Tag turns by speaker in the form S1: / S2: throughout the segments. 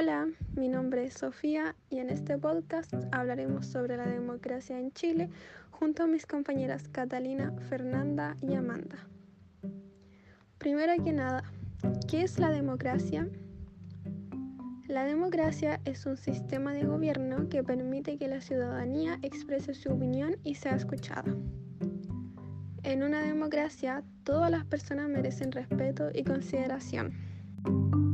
S1: Hola, mi nombre es Sofía y en este podcast hablaremos sobre la democracia en Chile junto a mis compañeras Catalina, Fernanda y Amanda. Primero que nada, ¿qué es la democracia? La democracia es un sistema de gobierno que permite que la ciudadanía exprese su opinión y sea escuchada. En una democracia, todas las personas merecen respeto y consideración.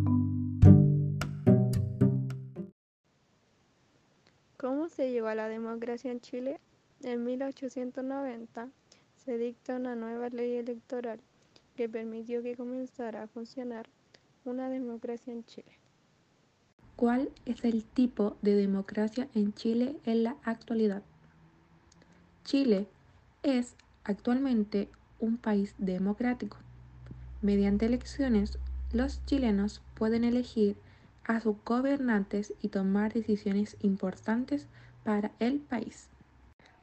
S2: ¿Cómo se llegó a la democracia en Chile? En 1890 se dicta una nueva ley electoral que permitió que comenzara a funcionar una democracia en Chile.
S3: ¿Cuál es el tipo de democracia en Chile en la actualidad? Chile es actualmente un país democrático. Mediante elecciones, los chilenos pueden elegir a sus gobernantes y tomar decisiones importantes para el país.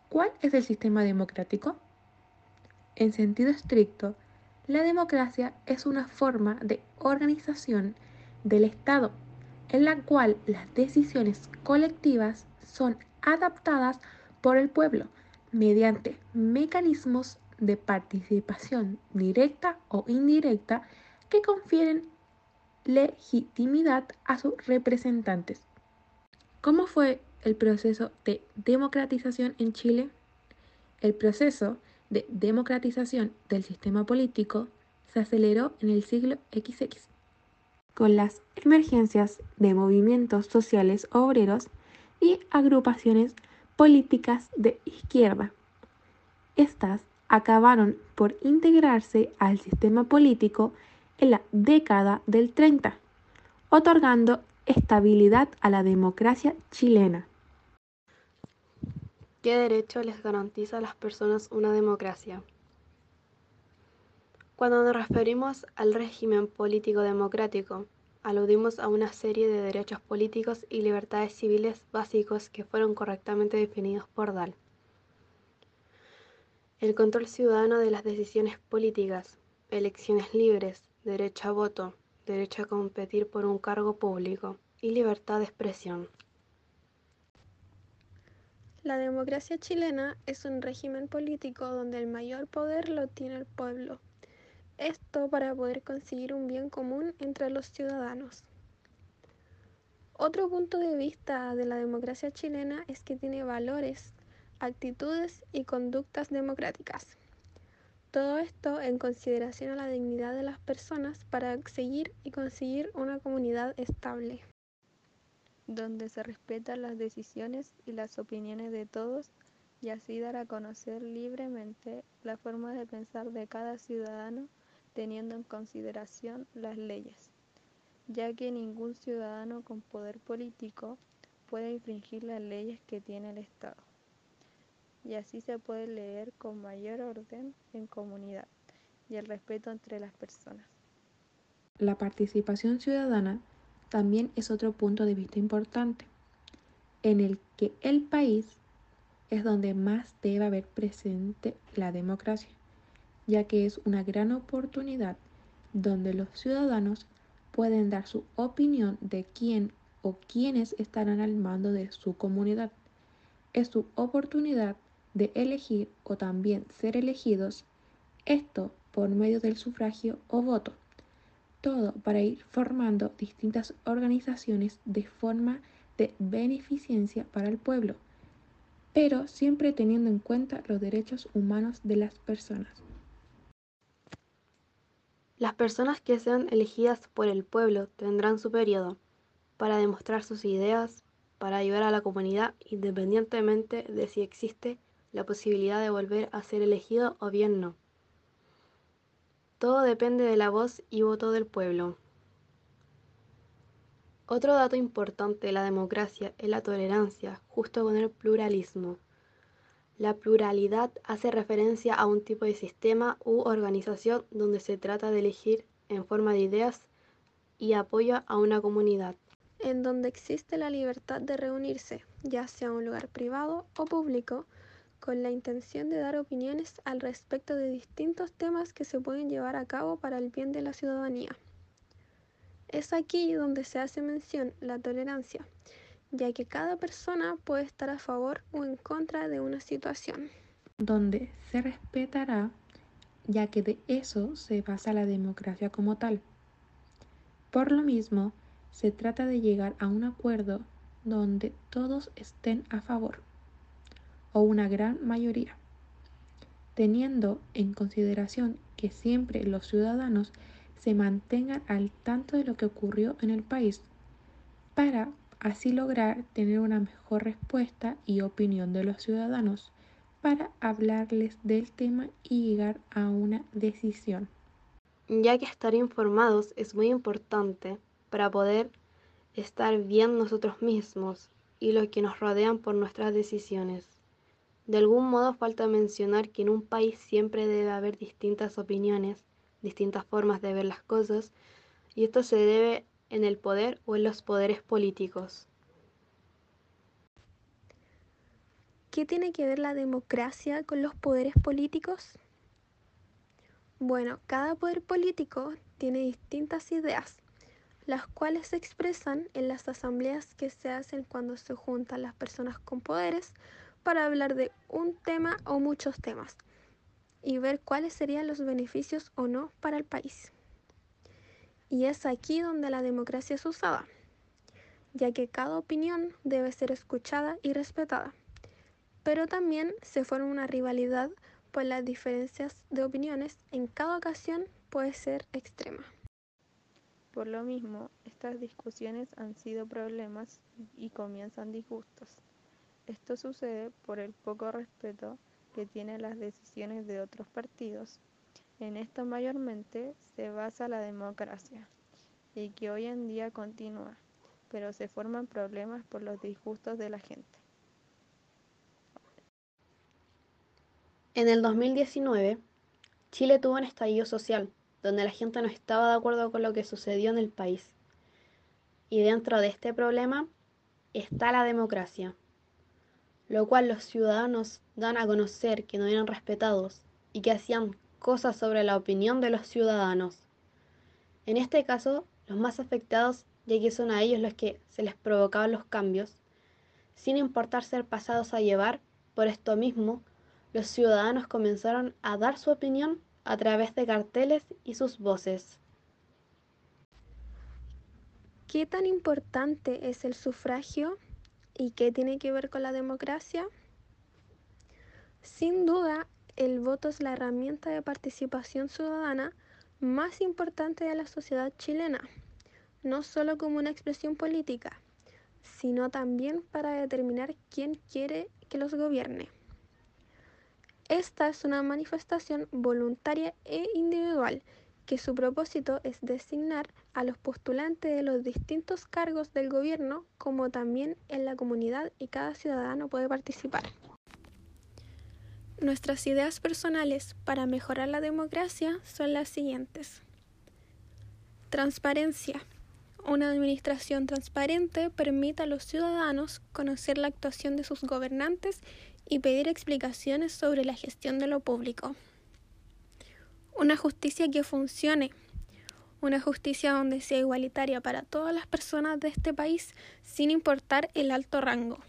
S3: ¿Cuál es el sistema democrático? En sentido estricto, la democracia es una forma de organización del Estado en la cual las decisiones colectivas son adaptadas por el pueblo mediante mecanismos de participación directa o indirecta que confieren legitimidad a sus representantes. ¿Cómo fue el proceso de democratización en Chile? El proceso de democratización del sistema político se aceleró en el siglo XX con las emergencias de movimientos sociales obreros y agrupaciones políticas de izquierda. Estas acabaron por integrarse al sistema político en la década del 30, otorgando estabilidad a la democracia chilena.
S4: ¿Qué derecho les garantiza a las personas una democracia? Cuando nos referimos al régimen político democrático, aludimos a una serie de derechos políticos y libertades civiles básicos que fueron correctamente definidos por Dahl. El control ciudadano de las decisiones políticas, elecciones libres, derecho a voto, derecho a competir por un cargo público y libertad de expresión.
S1: La democracia chilena es un régimen político donde el mayor poder lo tiene el pueblo. Esto para poder conseguir un bien común entre los ciudadanos. Otro punto de vista de la democracia chilena es que tiene valores, actitudes y conductas democráticas. Todo esto en consideración a la dignidad de las personas para seguir y conseguir una comunidad estable.
S2: Donde se respetan las decisiones y las opiniones de todos y así dar a conocer libremente la forma de pensar de cada ciudadano teniendo en consideración las leyes, ya que ningún ciudadano con poder político puede infringir las leyes que tiene el Estado y así se puede leer con mayor orden en comunidad y el respeto entre las personas.
S3: La participación ciudadana también es otro punto de vista importante, en el que el país es donde más debe haber presente la democracia, ya que es una gran oportunidad donde los ciudadanos pueden dar su opinión de quién o quiénes estarán al mando de su comunidad. Es su oportunidad de elegir o también ser elegidos, esto por medio del sufragio o voto. Todo para ir formando distintas organizaciones de forma de beneficencia para el pueblo, pero siempre teniendo en cuenta los derechos humanos de las personas.
S4: Las personas que sean elegidas por el pueblo tendrán su periodo para demostrar sus ideas, para ayudar a la comunidad independientemente de si existe la posibilidad de volver a ser elegido o bien no. Todo depende de la voz y voto del pueblo. Otro dato importante de la democracia es la tolerancia, justo con el pluralismo. La pluralidad hace referencia a un tipo de sistema u organización donde se trata de elegir en forma de ideas y apoyo a una comunidad.
S1: En donde existe la libertad de reunirse, ya sea un lugar privado o público, con la intención de dar opiniones al respecto de distintos temas que se pueden llevar a cabo para el bien de la ciudadanía. Es aquí donde se hace mención la tolerancia, ya que cada persona puede estar a favor o en contra de una situación.
S3: Donde se respetará, ya que de eso se basa la democracia como tal. Por lo mismo, se trata de llegar a un acuerdo donde todos estén a favor, o una gran mayoría, teniendo en consideración que siempre los ciudadanos se mantengan al tanto de lo que ocurrió en el país, para así lograr tener una mejor respuesta y opinión de los ciudadanos, para hablarles del tema y llegar a una decisión.
S4: Ya que estar informados es muy importante para poder estar bien nosotros mismos y los que nos rodean por nuestras decisiones. De algún modo falta mencionar que en un país siempre debe haber distintas opiniones, distintas formas de ver las cosas, y esto se debe en el poder o en los poderes políticos.
S1: ¿Qué tiene que ver la democracia con los poderes políticos? Bueno, cada poder político tiene distintas ideas las cuales se expresan en las asambleas que se hacen cuando se juntan las personas con poderes para hablar de un tema o muchos temas y ver cuáles serían los beneficios o no para el país. Y es aquí donde la democracia es usada, ya que cada opinión debe ser escuchada y respetada, pero también se forma una rivalidad pues las diferencias de opiniones en cada ocasión puede ser extrema.
S2: Por lo mismo, estas discusiones han sido problemas y comienzan disgustos. Esto sucede por el poco respeto que tienen las decisiones de otros partidos. En esto mayormente se basa la democracia y que hoy en día continúa, pero se forman problemas por los disgustos de la gente.
S4: En el 2019, Chile tuvo un estallido social donde la gente no estaba de acuerdo con lo que sucedió en el país. Y dentro de este problema está la democracia, lo cual los ciudadanos dan a conocer que no eran respetados y que hacían cosas sobre la opinión de los ciudadanos. En este caso, los más afectados, ya que son a ellos los que se les provocaban los cambios, sin importar ser pasados a llevar, por esto mismo, los ciudadanos comenzaron a dar su opinión a través de carteles y sus voces.
S1: ¿Qué tan importante es el sufragio y qué tiene que ver con la democracia? Sin duda, el voto es la herramienta de participación ciudadana más importante de la sociedad chilena, no solo como una expresión política, sino también para determinar quién quiere que los gobierne. Esta es una manifestación voluntaria e individual que su propósito es designar a los postulantes de los distintos cargos del gobierno como también en la comunidad y cada ciudadano puede participar. Nuestras ideas personales para mejorar la democracia son las siguientes. Transparencia. Una administración transparente permite a los ciudadanos conocer la actuación de sus gobernantes y pedir explicaciones sobre la gestión de lo público. Una justicia que funcione. Una justicia donde sea igualitaria para todas las personas de este país sin importar el alto rango.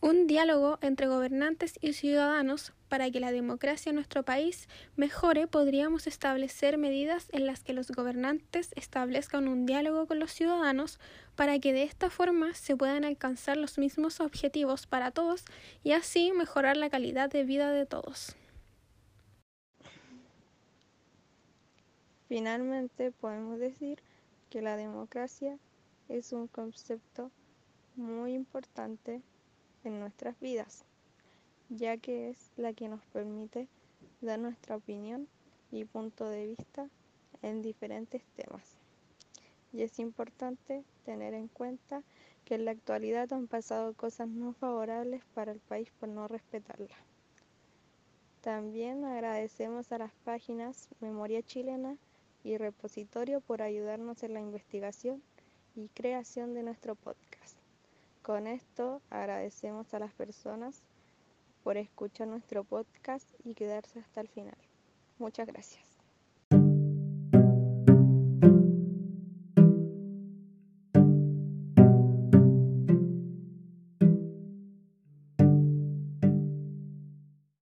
S1: Un diálogo entre gobernantes y ciudadanos para que la democracia en nuestro país mejore, podríamos establecer medidas en las que los gobernantes establezcan un diálogo con los ciudadanos para que de esta forma se puedan alcanzar los mismos objetivos para todos y así mejorar la calidad de vida de todos.
S2: Finalmente podemos decir que la democracia es un concepto muy importante en nuestras vidas ya que es la que nos permite dar nuestra opinión y punto de vista en diferentes temas. Y es importante tener en cuenta que en la actualidad han pasado cosas no favorables para el país por no respetarla. También agradecemos a las páginas Memoria Chilena y Repositorio por ayudarnos en la investigación y creación de nuestro podcast. Con esto agradecemos a las personas por escuchar nuestro podcast y quedarse hasta el final. Muchas gracias.